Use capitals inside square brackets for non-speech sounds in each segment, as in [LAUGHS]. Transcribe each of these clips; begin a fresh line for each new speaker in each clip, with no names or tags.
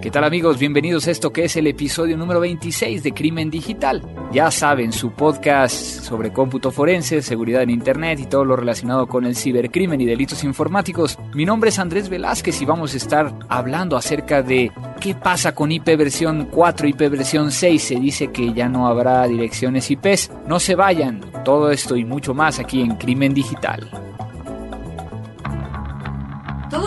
¿Qué tal amigos? Bienvenidos a esto que es el episodio número 26 de Crimen Digital. Ya saben, su podcast sobre cómputo forense, seguridad en Internet y todo lo relacionado con el cibercrimen y delitos informáticos. Mi nombre es Andrés Velázquez y vamos a estar hablando acerca de qué pasa con IP versión 4, IP versión 6. Se dice que ya no habrá direcciones IPs. No se vayan. Todo esto y mucho más aquí en Crimen Digital.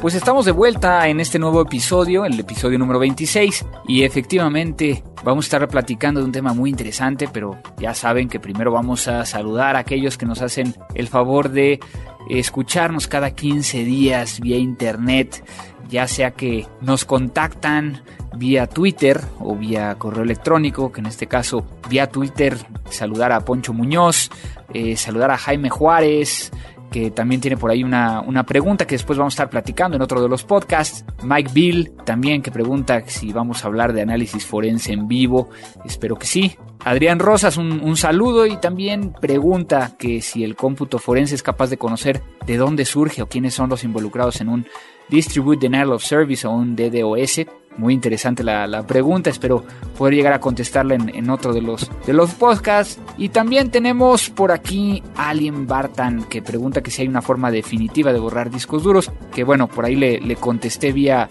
Pues estamos de vuelta en este nuevo episodio, el episodio número 26, y efectivamente vamos a estar platicando de un tema muy interesante, pero ya saben que primero vamos a saludar a aquellos que nos hacen el favor de escucharnos cada 15 días vía internet, ya sea que nos contactan vía Twitter o vía correo electrónico, que en este caso vía Twitter saludar a Poncho Muñoz, eh, saludar a Jaime Juárez, que también tiene por ahí una, una, pregunta que después vamos a estar platicando en otro de los podcasts. Mike Bill también que pregunta si vamos a hablar de análisis forense en vivo. Espero que sí. Adrián Rosas, un, un, saludo y también pregunta que si el cómputo forense es capaz de conocer de dónde surge o quiénes son los involucrados en un Distribute Denial of Service o un DDoS. Muy interesante la, la, pregunta, espero poder llegar a contestarla en, en, otro de los, de los podcasts. Y también tenemos por aquí Alien Bartan que pregunta que si hay una forma definitiva de borrar discos duros, que bueno, por ahí le, le contesté vía,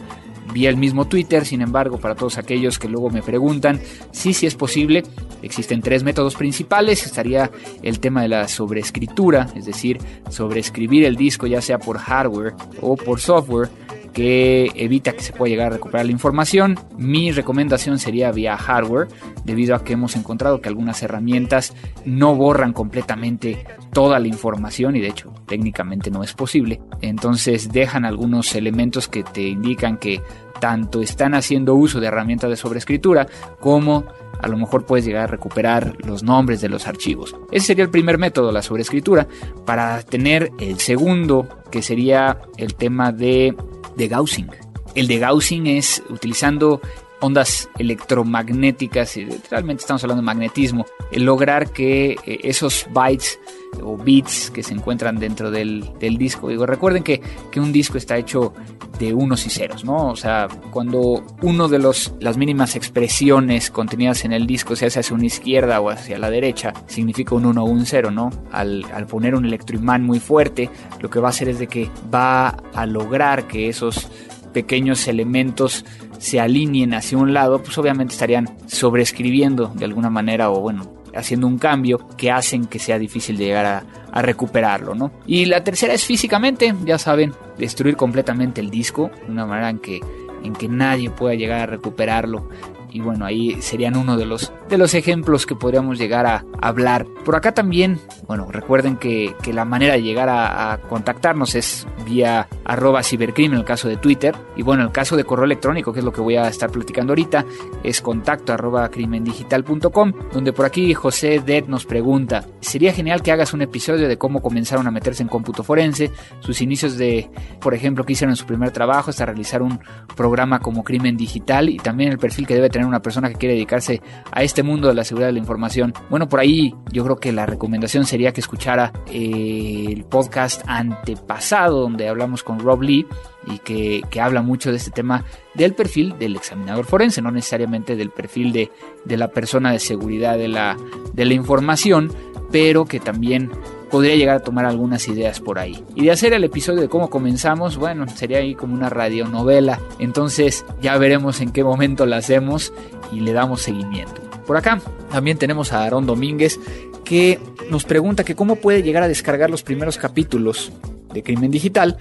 vía el mismo Twitter, sin embargo, para todos aquellos que luego me preguntan, sí, sí es posible, existen tres métodos principales, estaría el tema de la sobreescritura, es decir, sobreescribir el disco ya sea por hardware o por software, que evita que se pueda llegar a recuperar la información. Mi recomendación sería vía hardware, debido a que hemos encontrado que algunas herramientas no borran completamente toda la información y de hecho técnicamente no es posible. Entonces dejan algunos elementos que te indican que tanto están haciendo uso de herramientas de sobreescritura como a lo mejor puedes llegar a recuperar los nombres de los archivos. Ese sería el primer método, la sobreescritura. Para tener el segundo, que sería el tema de de Gaussing. El de Gaussing es utilizando ondas electromagnéticas, y realmente estamos hablando de magnetismo, lograr que esos bytes o bits que se encuentran dentro del, del disco, digo, recuerden que, que, un disco está hecho de unos y ceros, ¿no? O sea, cuando uno de los, las mínimas expresiones contenidas en el disco se hace hacia una izquierda o hacia la derecha, significa un 1 o un 0, ¿no? Al, al poner un electroimán muy fuerte, lo que va a hacer es de que va a lograr que esos pequeños elementos se alineen hacia un lado, pues obviamente estarían sobreescribiendo de alguna manera o bueno, haciendo un cambio que hacen que sea difícil de llegar a, recuperarlo, ¿no? Y la tercera es físicamente, ya saben, destruir completamente el disco, de una manera en que, en que nadie pueda llegar a recuperarlo. Y bueno, ahí serían uno de los, de los ejemplos que podríamos llegar a hablar. Por acá también, bueno, recuerden que, que la manera de llegar a, contactarnos es vía arroba cibercrimen en el caso de Twitter. Y bueno, en el caso de correo electrónico, que es lo que voy a estar platicando ahorita, es contacto arroba crimendigital.com, donde por aquí José Det nos pregunta, sería genial que hagas un episodio de cómo comenzaron a meterse en cómputo forense, sus inicios de, por ejemplo, que hicieron en su primer trabajo hasta realizar un programa como crimen digital y también el perfil que debe tener una persona que quiere dedicarse a este mundo de la seguridad de la información. Bueno, por ahí yo creo que la recomendación sería que escuchara eh, el podcast antepasado donde hablamos con Rob Lee y que, que, habla mucho de este tema del perfil del examinador forense, no necesariamente del perfil de, de la persona de seguridad de la, de la información, pero que también podría llegar a tomar algunas ideas por ahí. Y de hacer el episodio de cómo comenzamos, bueno, sería ahí como una radionovela. Entonces ya veremos en qué momento la hacemos y le damos seguimiento. Por acá también tenemos a Aarón Domínguez que nos pregunta que cómo puede llegar a descargar los primeros capítulos de Crimen Digital,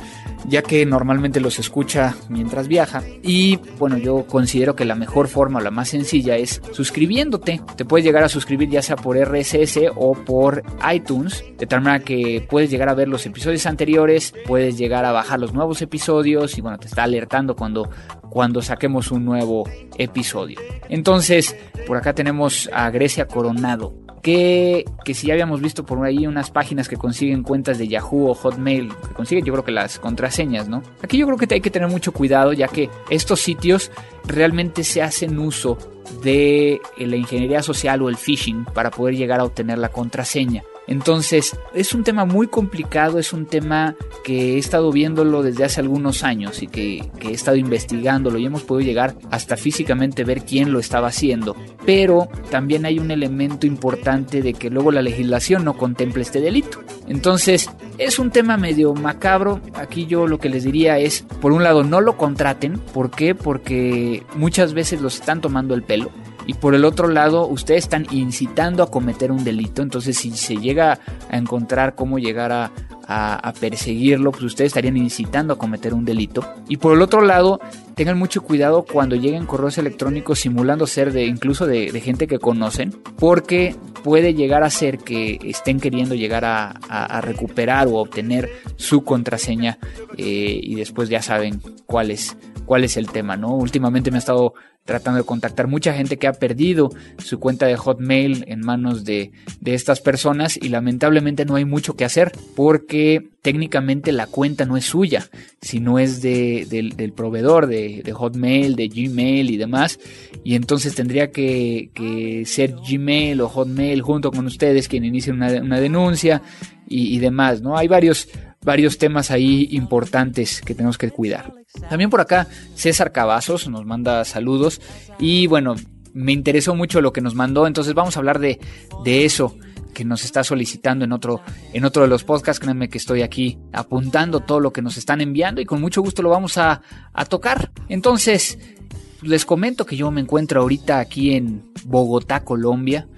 ya que normalmente los escucha mientras viaja. Y bueno, yo considero que la mejor forma o la más sencilla es suscribiéndote. Te puedes llegar a suscribir ya sea por RSS o por iTunes, de tal manera que puedes llegar a ver los episodios anteriores, puedes llegar a bajar los nuevos episodios y bueno, te está alertando cuando, cuando saquemos un nuevo episodio. Entonces, por acá tenemos a Grecia Coronado que, que si ya habíamos visto por ahí unas páginas que consiguen cuentas de Yahoo o Hotmail, que consiguen yo creo que las contraseñas, ¿no? Aquí yo creo que hay que tener mucho cuidado ya que estos sitios realmente se hacen uso de la ingeniería social o el phishing para poder llegar a obtener la contraseña. Entonces, es un tema muy complicado, es un tema que he estado viéndolo desde hace algunos años y que, he estado investigándolo y hemos podido llegar hasta físicamente ver quién lo estaba haciendo. Pero también hay un elemento importante de que luego la legislación no contempla este delito. Entonces, es un tema medio macabro. Aquí yo lo que les diría es, por un lado, no lo contraten. ¿Por qué? Porque muchas veces los están tomando el pelo y por el otro lado ustedes están incitando a cometer un delito, entonces si se llega a encontrar cómo llegar a, perseguirlo, pues ustedes estarían incitando a cometer un delito. Y por el otro lado, tengan mucho cuidado cuando lleguen correos electrónicos simulando ser de incluso de, gente que conocen, porque puede llegar a ser que estén queriendo llegar a, recuperar o obtener su contraseña eh, y después ya saben cuál es, cuál es el tema, ¿no? Últimamente me ha estado tratando de contactar mucha gente que ha perdido su cuenta de Hotmail en manos de, estas personas y lamentablemente no hay mucho que hacer porque técnicamente la cuenta no es suya, sino es del, proveedor de, Hotmail, de Gmail y demás. Y entonces tendría que, ser Gmail o Hotmail junto con ustedes quien inicien una, denuncia y, y demás, ¿no? Hay varios, varios temas ahí importantes que tenemos que cuidar. También por acá César Cavazos nos manda saludos y bueno, me interesó mucho lo que nos mandó, entonces vamos a hablar de, de eso que nos está solicitando en otro, en otro de los podcasts. Créanme que estoy aquí apuntando todo lo que nos están enviando y con mucho gusto lo vamos a, a tocar. Entonces, les comento que yo me encuentro ahorita aquí en Bogotá, Colombia,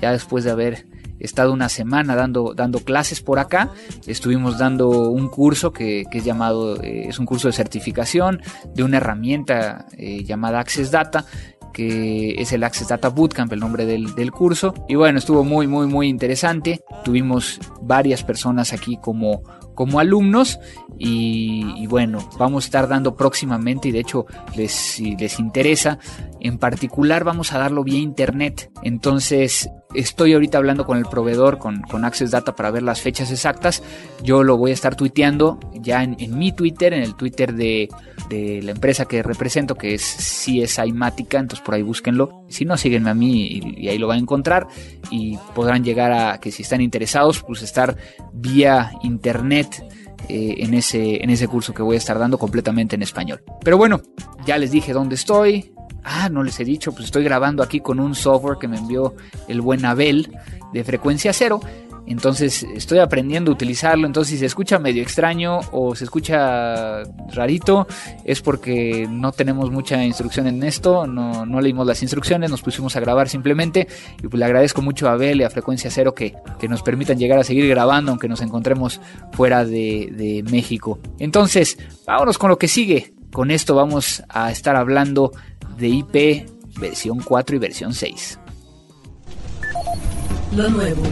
ya después de haber He estado una semana dando, dando clases por acá. Estuvimos dando un curso que, es llamado, eh, es un curso de certificación de una herramienta eh, llamada Access Data que es el Access Data Bootcamp, el nombre del, del, curso. Y bueno, estuvo muy, muy, muy interesante. Tuvimos varias personas aquí como, como alumnos y, bueno, vamos a estar dando próximamente y de hecho les, si les interesa, en particular vamos a darlo vía internet. Entonces estoy ahorita hablando con el proveedor, con, con Access Data para ver las fechas exactas. Yo lo voy a estar tuiteando ya en, mi Twitter, en el Twitter de, de, la empresa que represento, que es CSI Mática, entonces por ahí búsquenlo. Si no, síguenme a mí y, y ahí lo van a encontrar y podrán llegar a que si están interesados, pues estar vía internet eh, en, ese, en ese curso que voy a estar dando completamente en español. Pero bueno, ya les dije dónde estoy. Ah, no les he dicho, pues estoy grabando aquí con un software que me envió el buen Abel de frecuencia cero. Entonces estoy aprendiendo a utilizarlo. Entonces si se escucha medio extraño o se escucha rarito es porque no tenemos mucha instrucción en esto. No, no leímos las instrucciones, nos pusimos a grabar simplemente. Y pues le agradezco mucho a Abel y a Frecuencia Cero que, que nos permitan llegar a seguir grabando aunque nos encontremos fuera de, de México. Entonces, vámonos con lo que sigue. Con esto vamos a estar hablando de IP versión 4 y versión 6. Lo nuevo.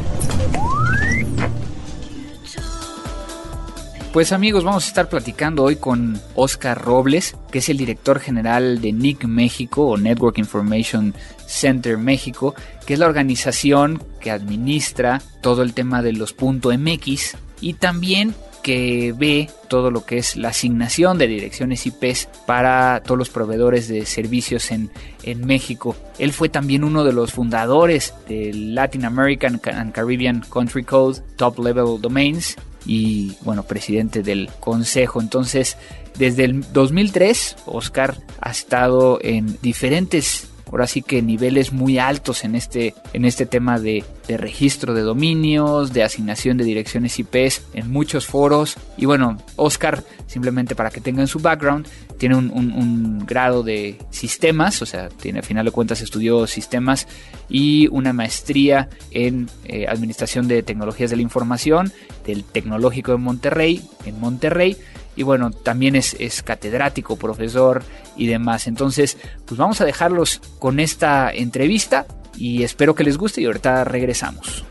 Pues amigos, vamos a estar platicando hoy con Oscar Robles, que es el director general de NIC México o Network Information Center México, que es la organización que administra todo el tema de los .mx y también que ve todo lo que es la asignación de direcciones IPs para todos los proveedores de servicios en, en México. Él fue también uno de los fundadores del Latin American and Caribbean Country Code Top Level Domains y bueno, presidente del consejo. Entonces, desde el 2003, Oscar ha estado en diferentes
ahora sí que niveles muy altos en este, en este tema de, registro de dominios, de asignación de direcciones IPs en muchos foros. Y bueno, Oscar, simplemente para que tengan su background, tiene un, grado de sistemas, o sea, tiene a final de cuentas estudió sistemas y una maestría en eh, administración de tecnologías de la información del Tecnológico de Monterrey, en Monterrey y bueno, también es, catedrático, profesor y demás. Entonces, pues vamos a dejarlos con esta entrevista y espero que les guste y ahorita regresamos.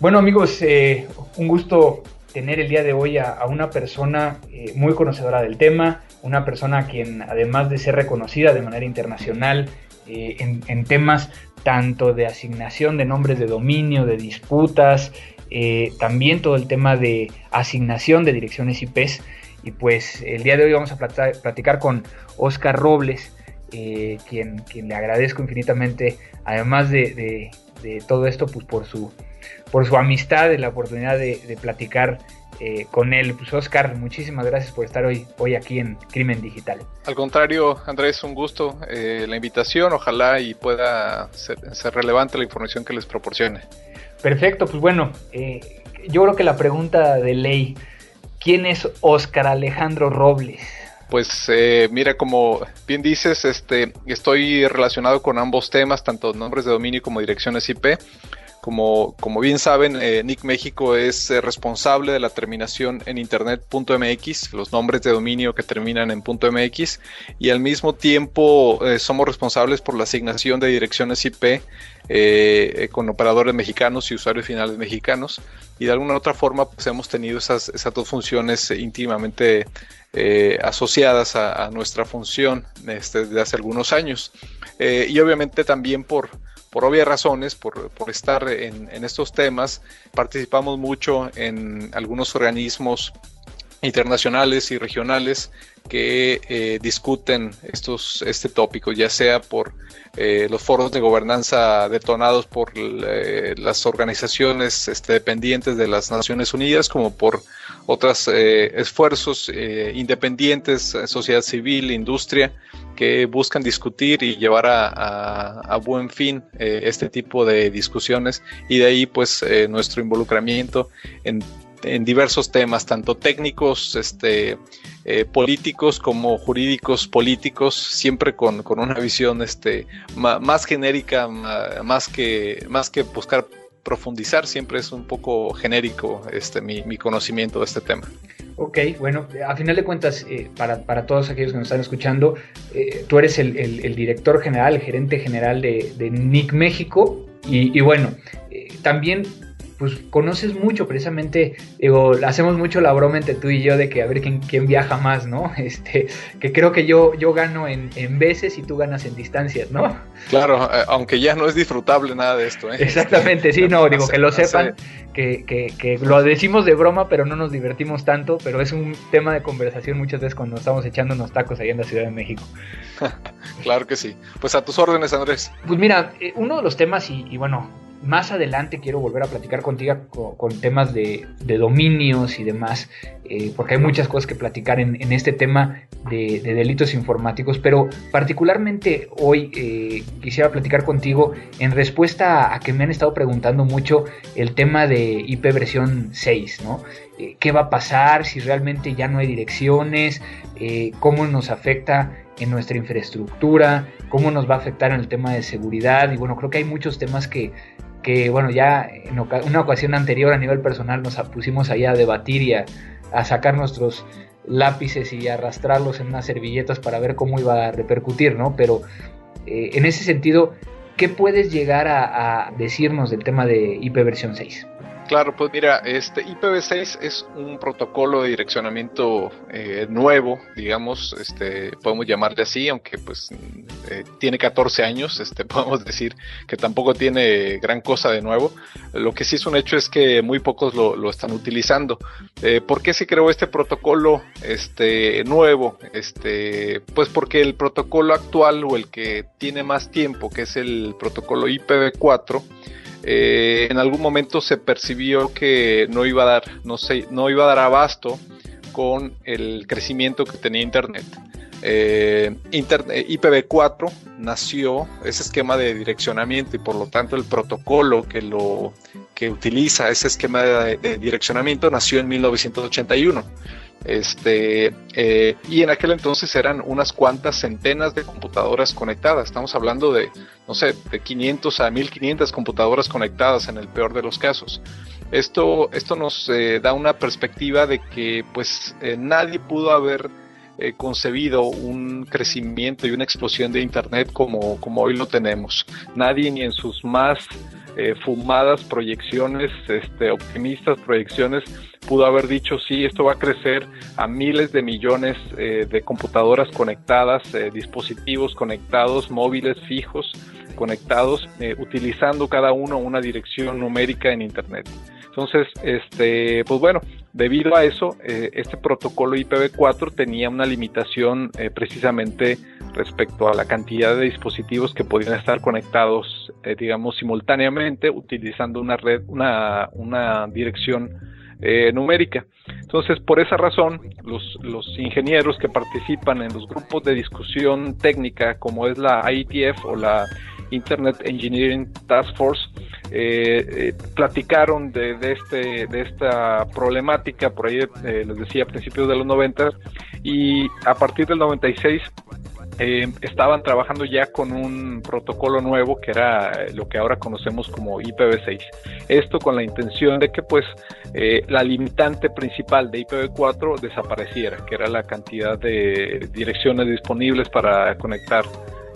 Bueno amigos, eh, un gusto tener el día de hoy a, una persona eh, muy conocedora del tema, una persona quien además de ser reconocida de manera internacional eh, en, temas tanto de asignación de nombres de dominio, de disputas, eh, también todo el tema de asignación de direcciones IPs. Y pues el día de hoy vamos a platicar con Oscar Robles, eh, quien, quien, le agradezco infinitamente, además de, todo esto, pues por su, por su amistad y la oportunidad de, platicar eh, con él. Pues Oscar, muchísimas gracias por estar hoy, hoy aquí en Crimen Digital.
Al contrario, Andrés, un gusto la invitación, ojalá y pueda ser relevante la información que les proporcione.
Perfecto, pues bueno, eh, yo creo que la pregunta de ley, ¿quién es Oscar Alejandro Robles?
Pues eh, mira, como bien dices, este, estoy relacionado con ambos temas, tanto nombres de dominio como direcciones IP. Como, como bien saben, eh, Nick México es responsable de la terminación en internet.mx, los nombres de dominio que terminan en .mx, y al mismo tiempo somos responsables por la asignación de direcciones IP eh, con operadores mexicanos y usuarios finales mexicanos. Y de alguna otra forma, pues hemos tenido esas, esas dos funciones íntimamente eh, asociadas a, nuestra función este, desde hace algunos años. Eh, y obviamente también por, por obvias razones, por, por estar en, en, estos temas, participamos mucho en algunos organismos internacionales y regionales que eh, discuten estos, este tópico, ya sea por eh, los foros de gobernanza detonados por eh, las organizaciones este, dependientes de las Naciones Unidas, como por otros esfuerzos independientes, sociedad civil, industria, que buscan discutir y llevar a, buen fin este tipo de discusiones. Y de ahí pues nuestro involucramiento en en diversos temas, tanto técnicos, este, eh, políticos como jurídicos políticos, siempre con, una visión este, más genérica, más que, más que buscar profundizar, siempre es un poco genérico este, mi, conocimiento de este tema.
Ok, bueno, a final de cuentas, eh, para, todos aquellos que nos están escuchando, eh, tú eres el, director general, el gerente general de, de NIC México, y, y bueno, también pues conoces mucho, precisamente, digo, hacemos mucho la broma entre tú y yo de que a ver quién, quién viaja más, ¿no? [LAUGHS] Este, que creo que yo, yo gano en, veces y tú ganas en distancias, ¿no?
Claro, eh, aunque ya no es disfrutable nada de esto, ¿eh? [LAUGHS]
Exactamente, sí, no, digo, que lo sepan, que, que, que, lo decimos de broma, pero no nos divertimos tanto, pero es un tema de conversación muchas veces cuando estamos echando unos tacos ahí en la Ciudad de México. [LAUGHS]
claro que sí. Pues a tus órdenes, Andrés.
Pues mira, eh, uno de los temas, y, y bueno, más adelante quiero volver a platicar contigo con, temas de, dominios y demás, eh, porque hay muchas cosas que platicar en, este tema de, delitos informáticos, pero particularmente hoy eh, quisiera platicar contigo en respuesta a, que me han estado preguntando mucho el tema de IP versión 6, ¿no? Eh, ¿Qué va a pasar si realmente ya no hay direcciones? ¿Cómo nos afecta en nuestra infraestructura? ¿Cómo nos va a afectar en el tema de seguridad? Y bueno, creo que hay muchos temas que que bueno, ya en una ocasión anterior a nivel personal nos pusimos ahí a debatir y a, sacar nuestros lápices y arrastrarlos en unas servilletas para ver cómo iba a repercutir, ¿no? Pero eh, en ese sentido, ¿qué puedes llegar a, a decirnos del tema de IP versión 6?
Claro, pues mira, este IPv6 es un protocolo de direccionamiento eh, nuevo, digamos, este, podemos llamarle así, aunque pues eh, tiene 14 años, este, [LAUGHS] podemos decir que tampoco tiene gran cosa de nuevo. Lo que sí es un hecho es que muy pocos lo, están utilizando. Eh, ¿Por qué se creó este protocolo este, nuevo? Este, pues porque el protocolo actual o el que tiene más tiempo, que es el protocolo IPv4, eh, en algún momento se percibió que no iba a dar, no sé, no iba a dar abasto con el crecimiento que tenía Internet. eh, IPv4 nació ese esquema de direccionamiento y por lo tanto el protocolo que lo que utiliza ese esquema de, direccionamiento nació en 1981. Este, eh, y en aquel entonces eran unas cuantas centenas de computadoras conectadas. Estamos hablando de, no sé, de 500 a 1500 computadoras conectadas en el peor de los casos. Esto, esto nos eh, da una perspectiva de que pues nadie pudo haber eh, concebido un crecimiento y una explosión de Internet como, como hoy lo tenemos. Nadie ni en sus más eh, fumadas proyecciones, este, optimistas proyecciones, pudo haber dicho, sí, esto va a crecer a miles de millones eh, de computadoras conectadas, dispositivos conectados, móviles fijos conectados, utilizando cada uno una dirección numérica en Internet. Entonces, este, pues bueno, debido a eso, eh, este protocolo IPv4 tenía una limitación eh, precisamente respecto a la cantidad de dispositivos que podían estar conectados, eh, digamos, simultáneamente utilizando una red, una, dirección numérica. Entonces, por esa razón, los, los, ingenieros que participan en los grupos de discusión técnica, como es la IETF o la Internet Engineering Task Force, eh, eh, platicaron de, este, de esta problemática, por ahí eh, les decía a principios de los 90 y a partir del 96 estaban trabajando ya con un protocolo nuevo que era lo que ahora conocemos como IPv6. Esto con la intención de que pues la limitante principal de IPv4 desapareciera, que era la cantidad de direcciones disponibles para conectar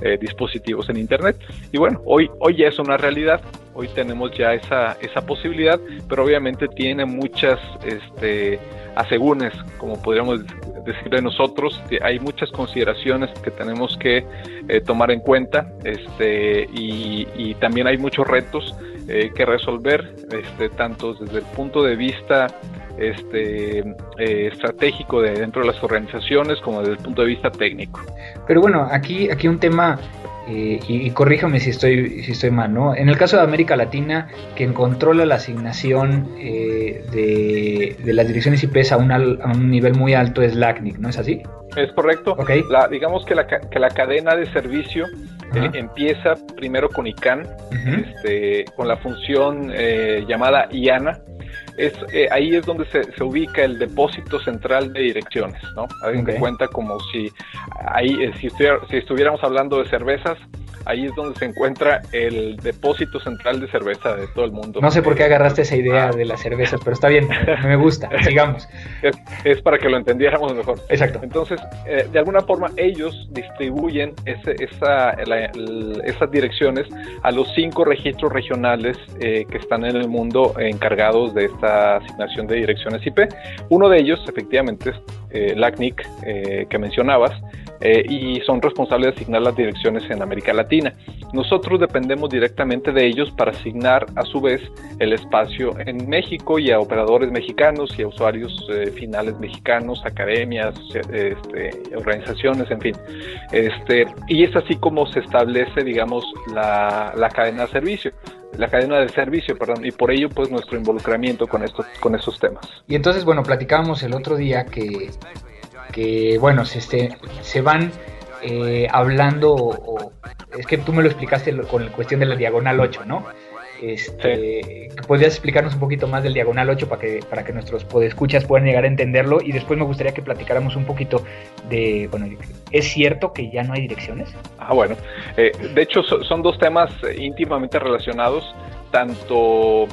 eh, dispositivos en Internet. Y bueno, hoy, hoy ya es una realidad, hoy tenemos ya esa, esa posibilidad, pero obviamente tiene muchas este, asegúnes, como podríamos decir de nosotros, hay muchas consideraciones que tenemos que eh, tomar en cuenta este, y también hay muchos retos eh, que resolver, este, tanto desde el punto de vista este, eh, estratégico de dentro de las organizaciones como desde el punto de vista técnico.
Pero bueno, aquí, aquí un tema eh, y, corríjame si estoy, si estoy mal, ¿no? En el caso de América Latina, quien controla la asignación de, las direcciones IP a, a, un nivel muy alto es LACNIC, ¿no es así?
Es correcto. La, digamos que la, que la cadena de servicio eh, empieza primero con ICANN, este, con la función eh, llamada IANA. Es, eh, ahí es donde se, se, ubica el depósito central de direcciones, ¿no? Hagan cuenta como si ahí, si, si estuviéramos hablando de cervezas, ahí es donde se encuentra el depósito central de cerveza de todo el mundo.
No sé por qué agarraste esa idea de la cerveza, pero está bien, me gusta, [LAUGHS] sigamos.
Es, para que lo entendiéramos mejor.
Exacto.
Entonces, eh, de alguna forma, ellos distribuyen ese, esa, esas direcciones a los cinco registros regionales eh, que están en el mundo encargados de esta asignación de direcciones IP. Uno de ellos, efectivamente, es eh, LACNIC, que mencionabas, y son responsables de asignar las direcciones en América Latina. Nosotros dependemos directamente de ellos para asignar a su vez el espacio en México y a operadores mexicanos y a usuarios eh, finales mexicanos, academias, este, organizaciones, en fin. Este, y es así como se establece, digamos, la, la cadena de servicio la cadena de servicio, perdón, y por ello pues nuestro involucramiento con estos, con esos temas.
Y entonces, bueno, platicábamos el otro día que, que bueno, se, este, se van eh, hablando, o, es que tú me lo explicaste con la cuestión de la diagonal 8, ¿no? Este, ¿Podrías explicarnos un poquito más del diagonal 8 para que, para que nuestros podescuchas puedan llegar a entenderlo? Y después me gustaría que platicáramos un poquito de, bueno, ¿es cierto que ya no hay direcciones?
Ah, bueno, eh, de hecho son dos temas íntimamente relacionados, tanto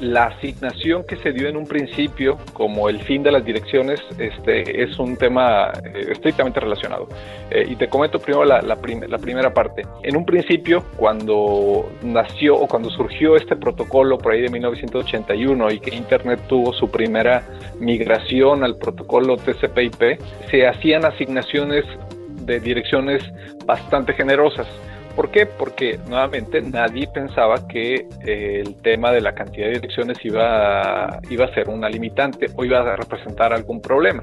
la asignación que se dio en un principio, como el fin de las direcciones, este, es un tema eh, estrictamente relacionado. Eh, y te comento primero la, la, primera parte. En un principio, cuando nació o cuando surgió este protocolo por ahí de 1981 y que Internet tuvo su primera migración al protocolo TCP/IP, se hacían asignaciones de direcciones bastante generosas. ¿Por qué? Porque nuevamente nadie pensaba que eh, el tema de la cantidad de direcciones iba a, iba a ser una limitante o iba a representar algún problema.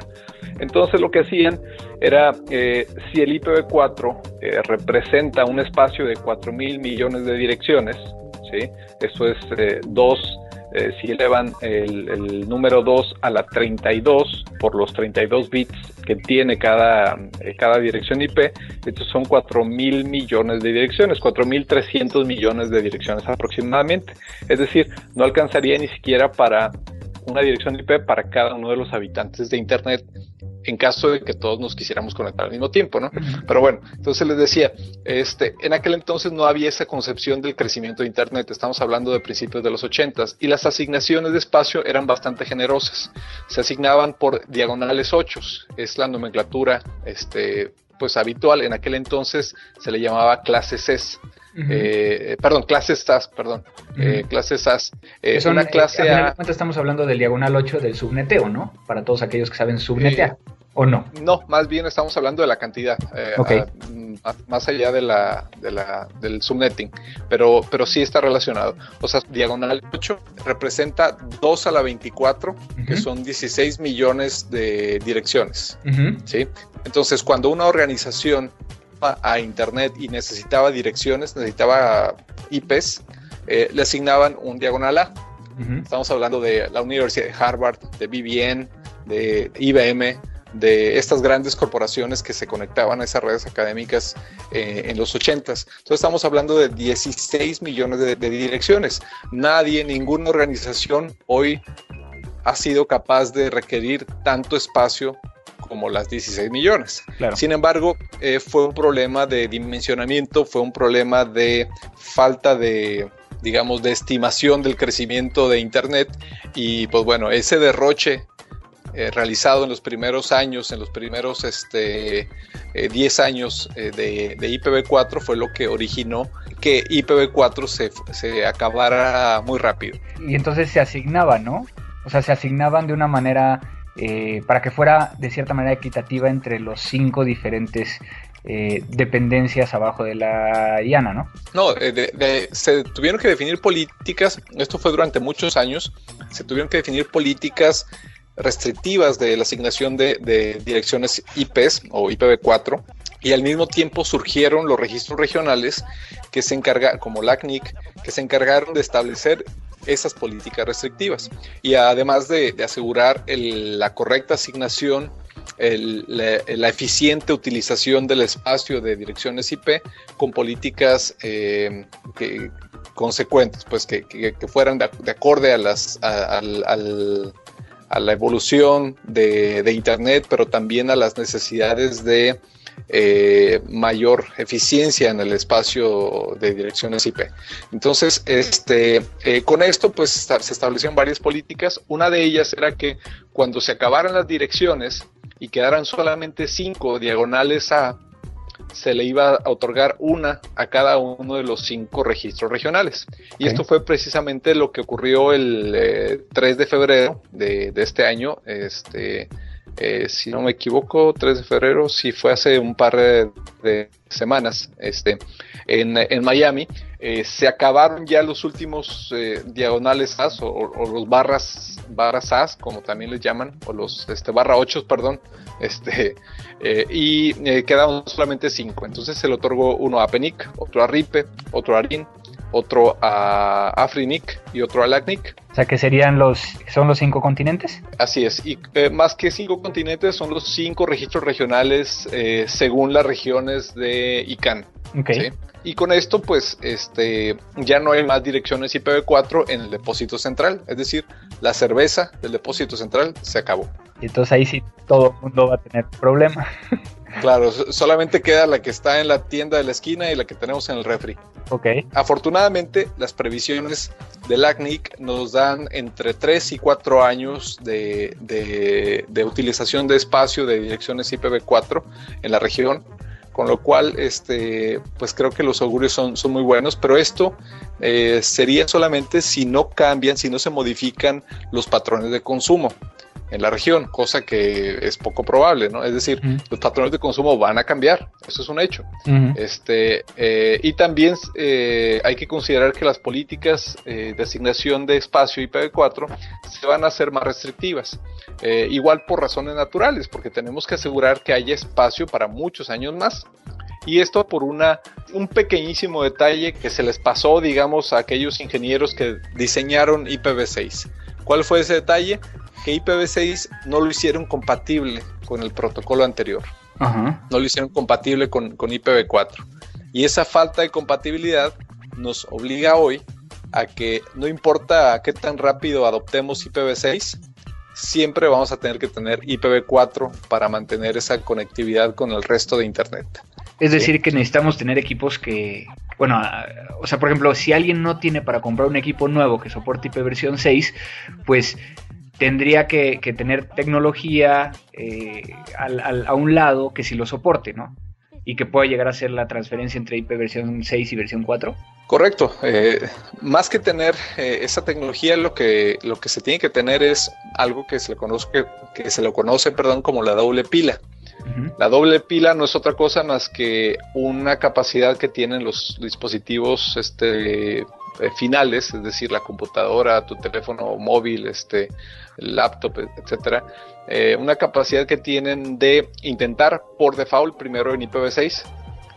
Entonces lo que hacían era, eh, si el IPv4 eh, representa un espacio de 4 mil millones de direcciones, ¿sí? eso es dos eh, si elevan el, número 2 a la 32 por los 32 bits que tiene cada, eh, cada dirección IP, estos son 4 mil millones de direcciones, 4 mil 300 millones de direcciones aproximadamente. Es decir, no alcanzaría ni siquiera para una dirección IP para cada uno de los habitantes de Internet en caso de que todos nos quisiéramos conectar al mismo tiempo, ¿no? Pero bueno, entonces les decía, este, en aquel entonces no había esa concepción del crecimiento de Internet, estamos hablando de principios de los 80 y las asignaciones de espacio eran bastante generosas, se asignaban por diagonales 8, es la nomenclatura, este, pues habitual, en aquel entonces se le llamaba clase Eh, perdón, clase SAS, perdón, eh, clase SAS.
Es una clase a... estamos hablando del diagonal 8 del subneteo, ¿no? Para todos aquellos que saben subnetear. ¿O no?
No, más bien estamos hablando de la cantidad, eh, más allá de la, del subnetting, pero, pero sí está relacionado. O sea, diagonal 8 representa 2 a la 24, que son 16 millones de direcciones. ¿sí? Entonces, cuando una organización a Internet y necesitaba direcciones, necesitaba IPs, eh, le asignaban un diagonal A. Estamos hablando de la Universidad de Harvard, de BBN, de IBM, de estas grandes corporaciones que se conectaban a esas redes académicas eh, en los 80s. Entonces estamos hablando de 16 millones de, direcciones. Nadie, ninguna organización hoy ha sido capaz de requerir tanto espacio como las 16 millones. Sin embargo, eh, fue un problema de dimensionamiento, fue un problema de falta de, digamos, de estimación del crecimiento de Internet y pues bueno, ese derroche eh, realizado en los primeros años, en los primeros este, 10 eh, años eh, de, IPv4 fue lo que originó que IPv4 se, se acabara muy rápido.
Y entonces se asignaba, ¿no? O sea, se asignaban de una manera para que fuera de cierta manera equitativa entre los cinco diferentes dependencias abajo de la IANA, ¿no?
No, se tuvieron que definir políticas, esto fue durante muchos años, se tuvieron que definir políticas restrictivas de la asignación de, direcciones IPs o IPv4 y al mismo tiempo surgieron los registros regionales que se encargaron, como LACNIC, que se encargaron de establecer esas políticas restrictivas. Y además de, asegurar la correcta asignación, la, eficiente utilización del espacio de direcciones IP con políticas eh, consecuentes, pues que, fueran de, acorde a las, a la evolución de, Internet, pero también a las necesidades de eh, mayor eficiencia en el espacio de direcciones IP. Entonces, este, eh, con esto, pues se establecieron varias políticas. Una de ellas era que cuando se acabaran las direcciones y quedaran solamente cinco diagonales A, se le iba a otorgar una a cada uno de los cinco registros regionales. Y esto fue precisamente lo que ocurrió el 3 eh, de febrero de, este año. Este, eh, si no me equivoco, 3 de febrero, sí fue hace un par de, semanas, este, en, en Miami. Eh, se acabaron ya los últimos diagonales AS o, los barras, barras AS, como también les llaman, o los este, barra 8, perdón, [LAUGHS] este, eh, y eh, quedaron solamente cinco. Entonces se le otorgó uno a Penic, otro a Ripe, otro a Rin, otro a Afrinic y otro a Lacnic.
O sea que serían los, son los cinco continentes.
Así es, y eh, más que cinco continentes son los cinco registros regionales según las regiones de ICANN. Okay. Y con esto, pues, este, ya no hay más direcciones IPv4 en el depósito central. Es decir, la cerveza del depósito central se acabó.
Y entonces ahí sí todo el mundo va a tener problema. [LAUGHS]
Claro, solamente queda la que está en la tienda de la esquina y la que tenemos en el refri.
Ok.
Afortunadamente, las previsiones del ACNIC nos dan entre 3 y 4 años de, de utilización de espacio de direcciones IPv4 en la región con lo cual este pues creo que los augurios son, son muy buenos pero esto eh, sería solamente si no cambian si no se modifican los patrones de consumo en la región, cosa que es poco probable, ¿no? Es decir, los patrones de consumo van a cambiar, eso es un hecho. este, eh, y también eh, hay que considerar que las políticas de asignación de espacio IPv4 se van a hacer más restrictivas. igual por razones naturales, porque tenemos que asegurar que haya espacio para muchos años más. Y esto por una, un pequeñísimo detalle que se les pasó, digamos, a aquellos ingenieros que diseñaron IPv6. ¿Cuál fue ese detalle? Que IPv6 no lo hicieron compatible con el protocolo anterior. No lo hicieron compatible con, con IPv4. Y esa falta de compatibilidad nos obliga hoy a que no importa qué tan rápido adoptemos IPv6, siempre vamos a tener que tener IPv4 para mantener esa conectividad con el resto de Internet.
Es decir, que necesitamos tener equipos que, bueno, o sea, por ejemplo, si alguien no tiene para comprar un equipo nuevo que soporte ipv 6, pues tendría que, tener tecnología eh, a un lado que sí lo soporte, ¿no? Y que pueda llegar a ser la transferencia entre ipv 6 y versión 4.
Correcto. Eh, más que tener eh, esa tecnología, lo que, lo que se tiene que tener es algo que se le conoce, que se lo conoce perdón, como la doble pila. La doble pila no es otra cosa más que una capacidad que tienen los dispositivos este, eh, finales, es decir, la computadora, tu teléfono móvil, este, laptop, etcétera, una capacidad que tienen de intentar por default primero en IPv6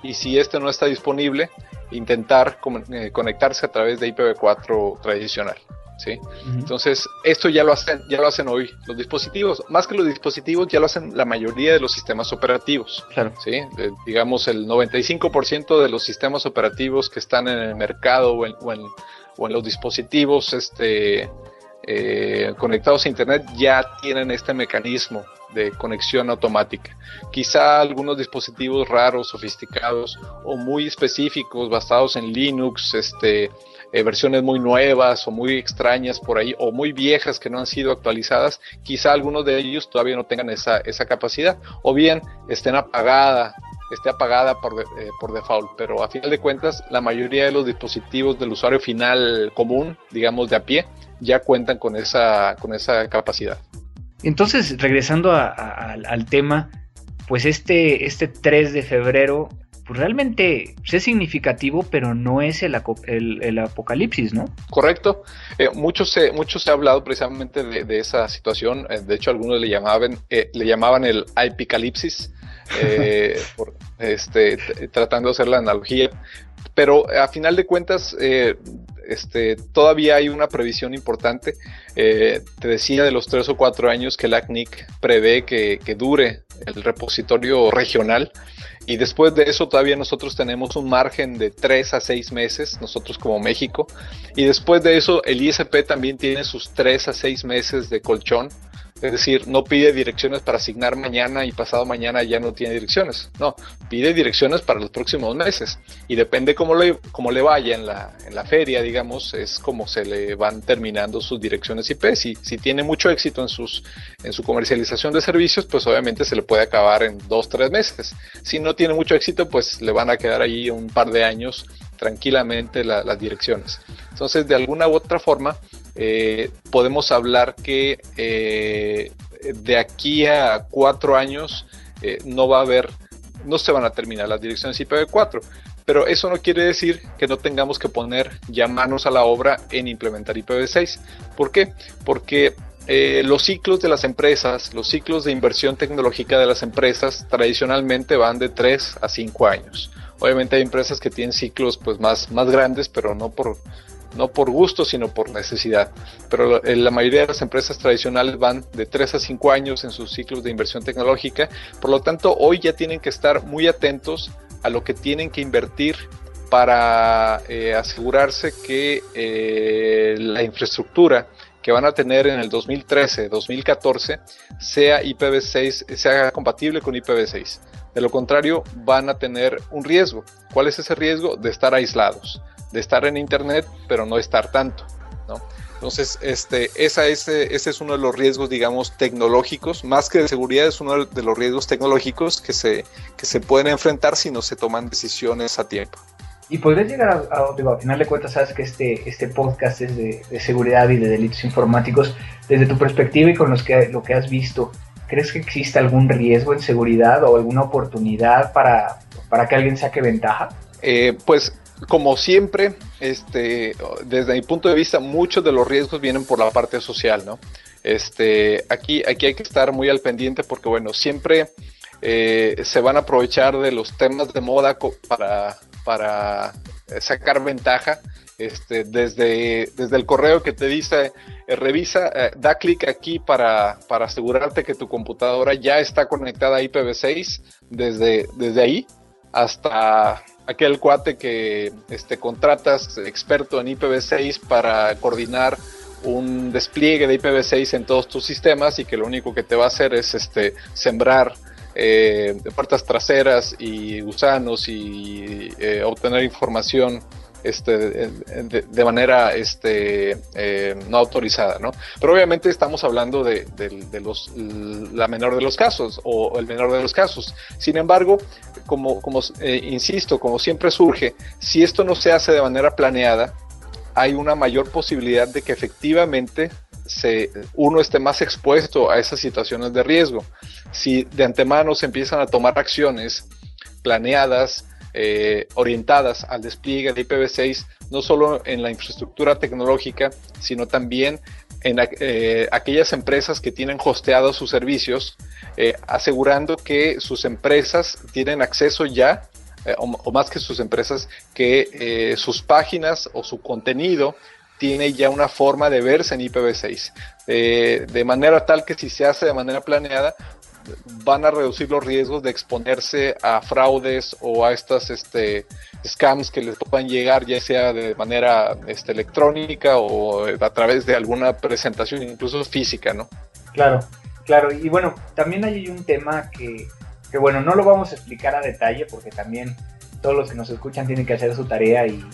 y si este no está disponible, intentar eh, conectarse a través de IPv4 tradicional. ¿Sí? Entonces, esto ya lo, hacen, ya lo hacen hoy los dispositivos. Más que los dispositivos, ya lo hacen la mayoría de los sistemas operativos. ¿sí? Eh, digamos, el 95% de los sistemas operativos que están en el mercado o en, o en, los dispositivos este, eh, conectados a Internet ya tienen este mecanismo de conexión automática. Quizá algunos dispositivos raros, sofisticados o muy específicos basados en Linux, este, eh, versiones muy nuevas o muy extrañas por ahí o muy viejas que no han sido actualizadas, quizá algunos de ellos todavía no tengan esa, esa capacidad o bien estén apagada esté apagada por, eh, por default, pero a final de cuentas la mayoría de los dispositivos del usuario final común, digamos de a pie, ya cuentan con esa, con esa capacidad.
Entonces, regresando al tema, pues este, este 3 de febrero, pues realmente es significativo, pero no es el, el, apocalipsis, ¿no?
Correcto. Eh, mucho, se, mucho se ha hablado precisamente de, esa situación. Eh, de hecho, algunos le llamaban, eh, le llamaban el apocalipsis, [LAUGHS] este, tratando de hacer la analogía. Pero a final de cuentas, este, todavía hay una previsión importante. Eh, te decía de los tres o cuatro años que el ACNIC prevé que, dure el repositorio regional. Y después de eso todavía nosotros tenemos un margen de tres a seis meses, nosotros como México. Y después de eso el ISP también tiene sus tres a seis meses de colchón es decir, no pide direcciones para asignar mañana y pasado mañana ya no tiene direcciones. No, pide direcciones para los próximos meses. Y depende cómo le, cómo le vaya en la, en la feria, digamos, es como se le van terminando sus direcciones IP. Si, si tiene mucho éxito en, sus, en su comercialización de servicios, pues obviamente se le puede acabar en dos, tres meses. Si no tiene mucho éxito, pues le van a quedar ahí un par de años tranquilamente las direcciones. Entonces, de alguna u otra forma, eh, podemos hablar que eh, de aquí a cuatro años eh, no va a haber, no se van a terminar las direcciones IPv4. Pero eso no quiere decir que no tengamos que poner ya manos a la obra en implementar IPv6. ¿Por qué? Porque los ciclos de las empresas, los ciclos de inversión tecnológica de las empresas tradicionalmente van de 3 a 5 años. Obviamente hay empresas que tienen ciclos pues más, más grandes, pero no por, no por gusto, sino por necesidad. Pero la mayoría de las empresas tradicionales van de 3 a 5 años en sus ciclos de inversión tecnológica, por lo tanto hoy ya tienen que estar muy atentos a lo que tienen que invertir para eh, asegurarse que eh, la infraestructura que van a tener en el 2013, 2014 sea IPv6, sea compatible con IPv6. De lo contrario, van a tener un riesgo. ¿Cuál es ese riesgo? De estar aislados de estar en internet, pero no estar tanto, ¿no? Entonces, este, esa, ese, ese es uno de los riesgos, digamos, tecnológicos, más que de seguridad, es uno de los riesgos tecnológicos que se, que se pueden enfrentar si no se toman decisiones a tiempo.
Y podrías llegar a, a, digo, final de cuentas, sabes que este, este podcast es de, seguridad y de delitos informáticos. Desde tu perspectiva y con los que, lo que has visto, ¿crees que existe algún riesgo en seguridad o alguna oportunidad para, para que alguien saque ventaja?
Eh, pues como siempre, este, desde mi punto de vista, muchos de los riesgos vienen por la parte social, ¿no? Este, aquí, aquí hay que estar muy al pendiente porque, bueno, siempre eh, se van a aprovechar de los temas de moda para, para sacar ventaja. Este, desde, desde el correo que te dice, revisa, eh, da clic aquí para, para asegurarte que tu computadora ya está conectada a IPv6 desde, desde ahí hasta aquel cuate que este, contratas experto en IPv6 para coordinar un despliegue de IPv6 en todos tus sistemas y que lo único que te va a hacer es este, sembrar eh, puertas traseras y gusanos y eh, obtener información este, de, manera este, eh, no autorizada, ¿no? Pero obviamente estamos hablando de, la menor de los casos o el menor de los casos. Sin embargo, como, eh, insisto, como siempre surge, si esto no se hace de manera planeada, hay una mayor posibilidad de que efectivamente uno esté más expuesto a esas situaciones de riesgo. Si de antemano se empiezan a tomar acciones planeadas, eh, orientadas al despliegue de IPv6, no solo en la infraestructura tecnológica, sino también en eh, aquellas empresas que tienen hosteados sus servicios, eh, asegurando que sus empresas tienen acceso ya, o, más que sus empresas, que sus páginas o su contenido tiene ya una forma de verse en IPv6, de manera tal que si se hace de manera planeada, van a reducir los riesgos de exponerse a fraudes o a estas este, scams que les puedan llegar, ya sea de manera este, electrónica o a través de alguna presentación, incluso física, ¿no?
Claro, claro. Y bueno, también hay un tema que, que bueno, no lo vamos a explicar a detalle porque también todos los que nos escuchan tienen que hacer su tarea y,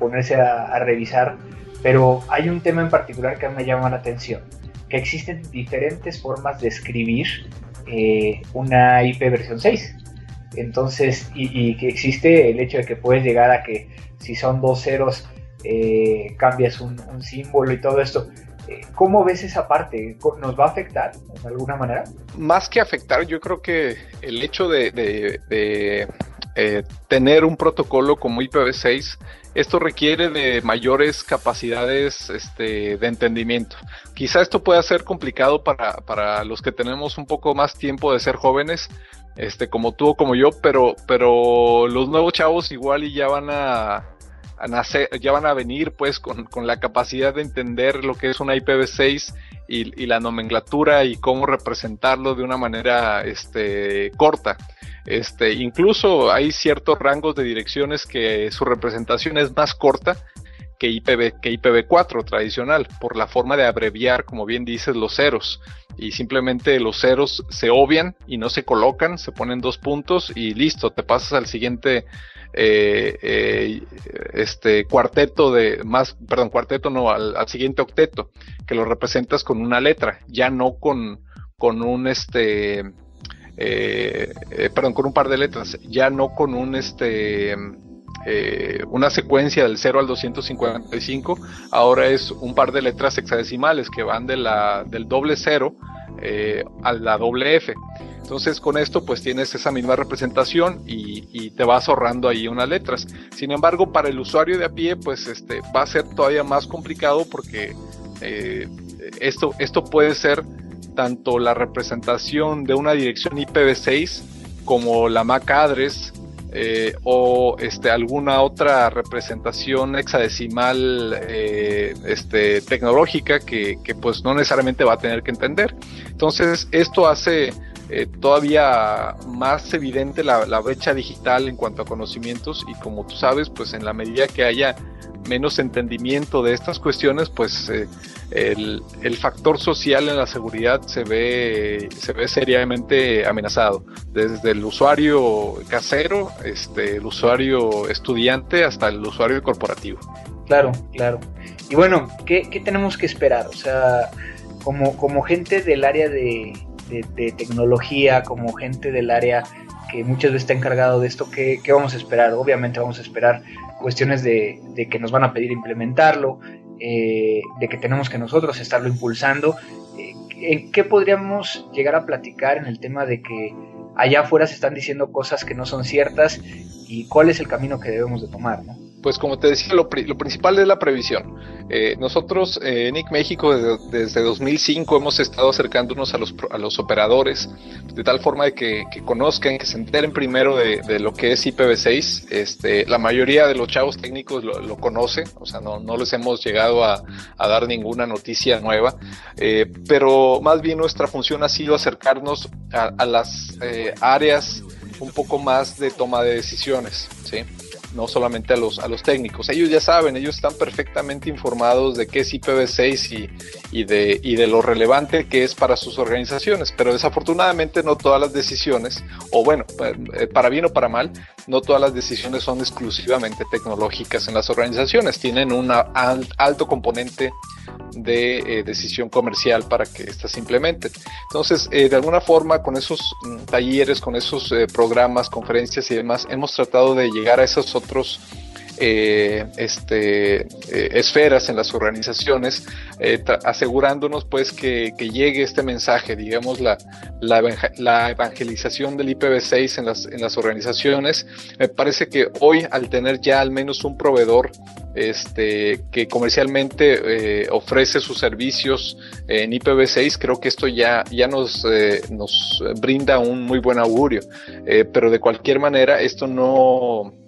ponerse a, a revisar, pero hay un tema en particular que me llama la atención, que existen diferentes formas de escribir eh, una IP versión 6. Entonces, y, que existe el hecho de que puedes llegar a que si son dos ceros, eh, cambias un, símbolo y todo esto. Eh, ¿Cómo ves esa parte? ¿Nos va a afectar de alguna manera?
Más que afectar, yo creo que el hecho de, tener un protocolo como IPv6 esto requiere de mayores capacidades este, de entendimiento. Quizá esto pueda ser complicado para, los que tenemos un poco más tiempo de ser jóvenes, este, como tú o como yo, pero, pero los nuevos chavos igual y ya van a, nacer, ya van a venir pues con, la capacidad de entender lo que es una IPv6 y, y, la nomenclatura y cómo representarlo de una manera este, corta. Este, incluso hay ciertos rangos de direcciones que su representación es más corta que, IPv, que IPv4 tradicional, por la forma de abreviar, como bien dices, los ceros. Y simplemente los ceros se obvian y no se colocan, se ponen dos puntos y listo, te pasas al siguiente eh, eh, este cuarteto de más, perdón, cuarteto no, al, siguiente octeto, que lo representas con una letra, ya no con, con un este eh, eh, perdón, con un par de letras, ya no con un este eh, una secuencia del 0 al 255, ahora es un par de letras hexadecimales que van de la, del doble 0 a la doble F. Entonces con esto pues tienes esa misma representación y, te vas ahorrando ahí unas letras. Sin embargo, para el usuario de a pie pues este, va a ser todavía más complicado porque esto, esto puede ser tanto la representación de una dirección IPv6 como la MAC address eh, o este, alguna otra representación hexadecimal eh, este, tecnológica que, pues no necesariamente va a tener que entender. Entonces esto hace eh, todavía más evidente la, brecha digital en cuanto a conocimientos y como tú sabes pues en la medida que haya menos entendimiento de estas cuestiones, pues eh, el, factor social en la seguridad se ve, se ve seriamente amenazado. Desde el usuario casero, este, el usuario estudiante, hasta el usuario corporativo.
Claro, claro. Y bueno, ¿qué, tenemos que esperar? O sea, como, como gente del área de, de, tecnología, como gente del área que muchas veces está encargado de esto, ¿qué, ¿qué, vamos a esperar? Obviamente vamos a esperar cuestiones de, que nos van a pedir implementarlo, eh, de que tenemos que nosotros estarlo impulsando. Eh, ¿En qué podríamos llegar a platicar en el tema de que allá afuera se están diciendo cosas que no son ciertas y cuál es el camino que debemos de tomar?
Pues como te decía, lo, principal es la previsión. Eh, nosotros en NIC México desde, 2005 hemos estado acercándonos a los, a los operadores de tal forma de que, conozcan, que se enteren primero de, lo que es IPv6. Este, la mayoría de los chavos técnicos lo, conocen, o sea, no, les hemos llegado a, dar ninguna noticia nueva, eh, pero más bien nuestra función ha sido acercarnos a, las eh, áreas un poco más de toma de decisiones, ¿sí? No solamente a los, a los técnicos. Ellos ya saben, ellos están perfectamente informados de qué es IPv6 y, y, de, y de lo relevante que es para sus organizaciones, pero desafortunadamente no todas las decisiones, o bueno, eh, para bien o para mal, no todas las decisiones son exclusivamente tecnológicas en las organizaciones, tienen un alto componente de eh, decisión comercial para que éstas se implementen. Entonces, eh, de alguna forma, con esos mm, talleres, con esos eh, programas, conferencias y demás, hemos tratado de llegar a esos otros eh, este, eh, esferas en las organizaciones, eh, asegurándonos pues que, llegue este mensaje, digamos la, la, evangelización del IPv6 en las, en las organizaciones. Me parece que hoy al tener ya al menos un proveedor este, que comercialmente ofrece sus servicios en IPv6, creo que esto ya, ya nos, nos brinda un muy buen augurio. pero de cualquier manera, esto no,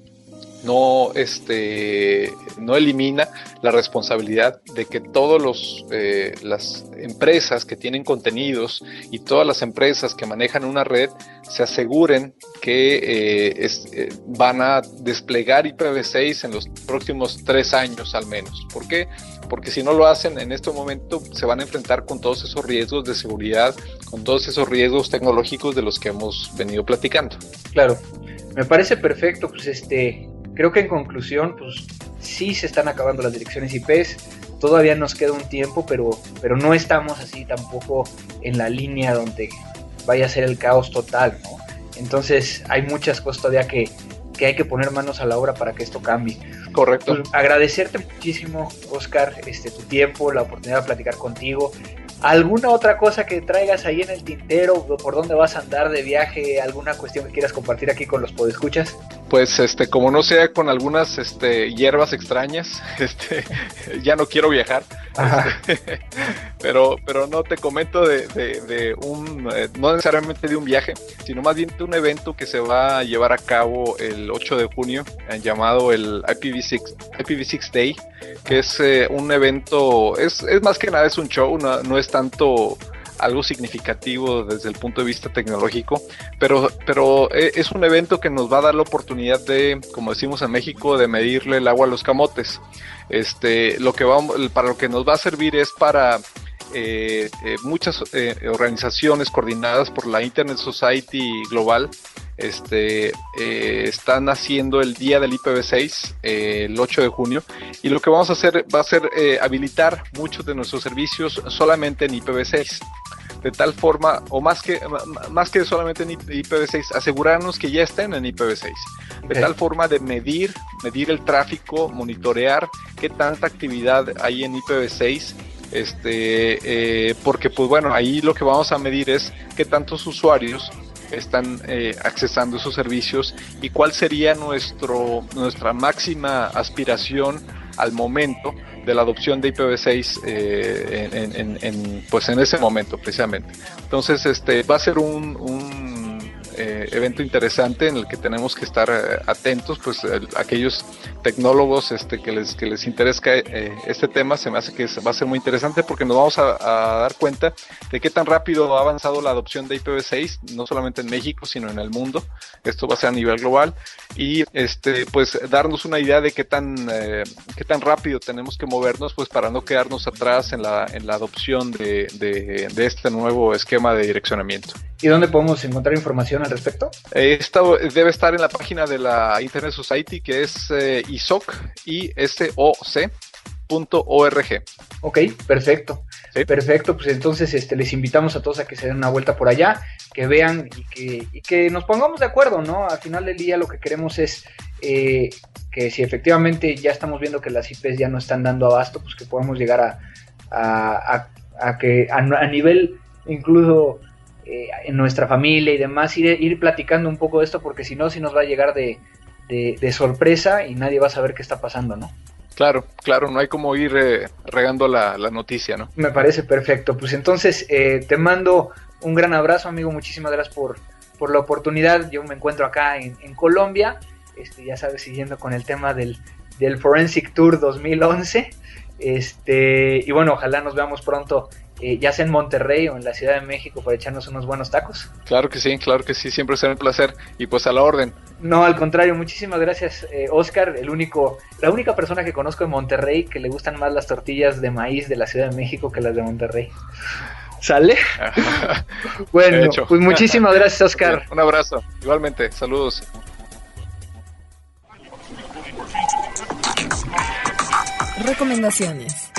no, este, no elimina la responsabilidad de que todas eh, las empresas que tienen contenidos y todas las empresas que manejan una red se aseguren que eh, eh, van a desplegar IPv6 en los próximos tres años al menos. ¿Por qué? Porque si no lo hacen en este momento se van a enfrentar con todos esos riesgos de seguridad, con todos esos riesgos tecnológicos de los que hemos venido platicando.
Claro, me parece perfecto, pues este, Creo que en conclusión, pues sí se están acabando las direcciones IPs, todavía nos queda un tiempo, pero, pero no estamos así tampoco en la línea donde vaya a ser el caos total, ¿no? Entonces hay muchas cosas todavía que, que hay que poner manos a la obra para que esto cambie.
Correcto.
Pues, agradecerte muchísimo, Oscar, este, tu tiempo, la oportunidad de platicar contigo. ¿Alguna otra cosa que traigas ahí en el tintero? ¿Por dónde vas a andar de viaje? ¿Alguna cuestión que quieras compartir aquí con los podescuchas?
Pues este, como no sea con algunas este, hierbas extrañas, [LAUGHS] este, ya no quiero viajar. Este, [LAUGHS] pero, pero no te comento de, un, eh, no necesariamente de un viaje, sino más bien de un evento que se va a llevar a cabo el 8 de junio, eh, llamado el IPv6, IPv6 Day, que es eh, un evento, es, es, más que nada es un show, no, es tanto algo significativo desde el punto de vista tecnológico, pero, pero es un evento que nos va a dar la oportunidad de, como decimos en México, de medirle el agua a los camotes. Este, lo que vamos, para lo que nos va a servir es para eh, eh, muchas eh, organizaciones coordinadas por la Internet Society Global este, están haciendo el día del IPv6 el 8 de junio y lo que vamos a hacer va a ser habilitar muchos de nuestros servicios solamente en IPv6 de tal forma, o más que, más que solamente en IPv6, asegurarnos que ya estén en IPv6, de tal forma de medir, medir el tráfico, monitorear qué tanta actividad hay en IPv6, este, eh, porque pues bueno, ahí lo que vamos a medir es qué tantos usuarios están eh, accesando esos servicios y cuál sería nuestro, nuestra máxima aspiración al momento de la adopción de IPv6 eh, en, pues en ese momento precisamente. Entonces este va a ser un eh, evento interesante en el que tenemos que estar eh, atentos, pues aquellos tecnólogos este, que, les, que les interesa eh, este tema, se me hace que va a ser muy interesante porque nos vamos a, dar cuenta de qué tan rápido ha avanzado la adopción de IPv6, no solamente en México, sino en el mundo. Esto va a ser a nivel global y este, pues darnos una idea de qué tan, qué tan rápido tenemos que movernos pues para no quedarnos atrás en la, en la adopción de, de, de este nuevo esquema de direccionamiento.
¿Y dónde podemos encontrar información al respecto?
Eh, debe estar en la página de la Internet Society que es eh, isoc,
Ok, perfecto. Perfecto, pues entonces este, les invitamos a todos a que se den una vuelta por allá, que vean y que, y que nos pongamos de acuerdo, ¿no? Al final del día lo que queremos es eh, que si efectivamente ya estamos viendo que las IPs ya no están dando abasto, pues que podamos llegar a, a, a que a, nivel incluso eh, en nuestra familia y demás, ir, ir platicando un poco de esto, porque si no, si nos va a llegar de,
de, sorpresa y nadie va a saber qué está pasando, ¿no?
Claro, claro, no hay como ir eh, regando la, noticia, ¿no?
Me parece perfecto. Pues entonces eh, te mando un gran abrazo, amigo. Muchísimas gracias por, por la oportunidad. Yo me encuentro acá en, en Colombia, este, ya sabes, siguiendo con el tema del, del Forensic Tour 2011. Este, y bueno, ojalá nos veamos pronto, eh, ya sea en Monterrey o en la Ciudad de México, para echarnos unos buenos tacos.
Claro que sí, claro que sí, siempre será un placer. Y pues a la orden.
No, al contrario, muchísimas gracias, eh, Oscar, el único, la única persona que conozco en Monterrey que le gustan más las tortillas de maíz de la Ciudad de México que las de Monterrey. ¿Sale? [LAUGHS] bueno, pues muchísimas gracias, Oscar. [LAUGHS]
un abrazo, igualmente, saludos.
Recomendaciones.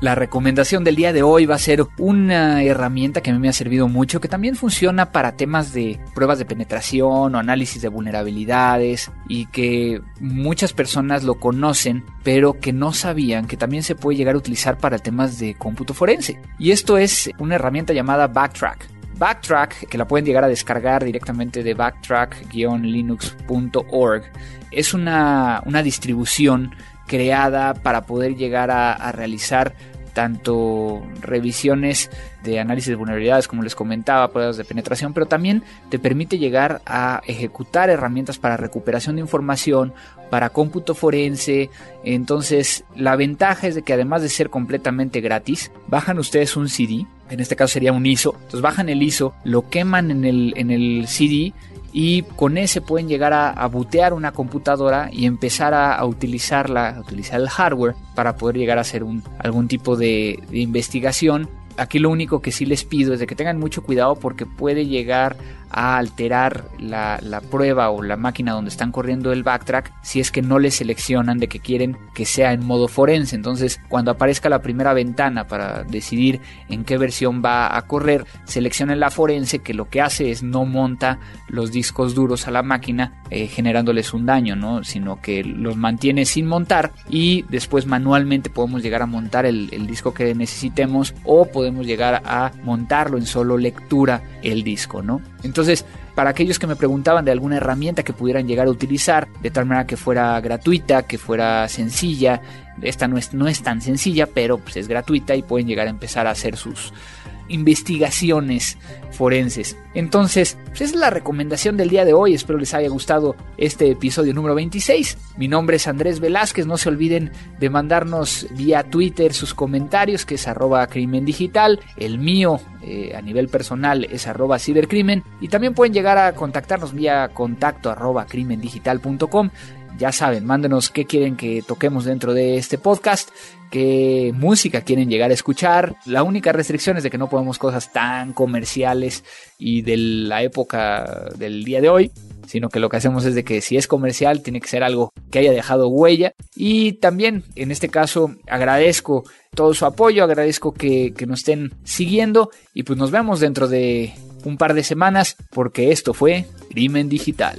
La recomendación del día de hoy va a ser una herramienta que a mí me ha servido mucho, que también funciona para temas de pruebas de penetración o análisis de vulnerabilidades y que muchas personas lo conocen, pero que no sabían que también se puede llegar a utilizar para temas de cómputo forense. Y esto es una herramienta llamada Backtrack. Backtrack, que la pueden llegar a descargar directamente de backtrack-linux.org, es una, distribución creada para poder llegar a, realizar tanto revisiones de análisis de vulnerabilidades, como les comentaba, pruebas de penetración, pero también te permite llegar a ejecutar herramientas para recuperación de información, para cómputo forense. Entonces, la ventaja es de que además de ser completamente gratis, bajan ustedes un CD, en este caso sería un ISO, entonces bajan el ISO, lo queman en el, en el CD y con ese pueden llegar a, a butear una computadora y empezar a, utilizarla, a utilizar el hardware para poder llegar a hacer un, algún tipo de, de investigación. Aquí lo único que sí les pido es de que tengan mucho cuidado porque puede llegar a alterar la, prueba o la máquina donde están corriendo el backtrack si es que no le seleccionan de que quieren que sea en modo forense. Entonces, cuando aparezca la primera ventana para decidir en qué versión va a correr, seleccionen la forense que lo que hace es no monta los discos duros a la máquina eh, generándoles un daño, ¿no? sino que los mantiene sin montar y después manualmente podemos llegar a montar el, disco que necesitemos o podemos llegar a montarlo en solo lectura el disco, ¿no? Para aquellos que me preguntaban de alguna herramienta que pudieran llegar a utilizar, de tal manera que fuera gratuita, que fuera sencilla, esta no es, no es tan sencilla, pero pues es gratuita y pueden llegar a empezar a hacer sus investigaciones forenses. Entonces, pues es la recomendación del día de hoy. Espero les haya gustado este episodio número 26. Mi nombre es Andrés Velázquez. No se olviden de mandarnos vía Twitter sus comentarios, que es arroba crimen digital. El mío eh, a nivel personal es arroba cibercrimen. Y también pueden llegar a contactarnos vía contacto arroba crimendigital.com. Ya saben, mándenos qué quieren que toquemos dentro de este podcast, qué música quieren llegar a escuchar. La única restricción es de que no podemos cosas tan comerciales y de la época del día de hoy sino que lo que hacemos es de que si es comercial tiene que ser algo que haya dejado huella y también en este caso agradezco todo su apoyo, agradezco que, que nos estén siguiendo y pues nos vemos dentro de un par de semanas porque esto fue Crimen Digital.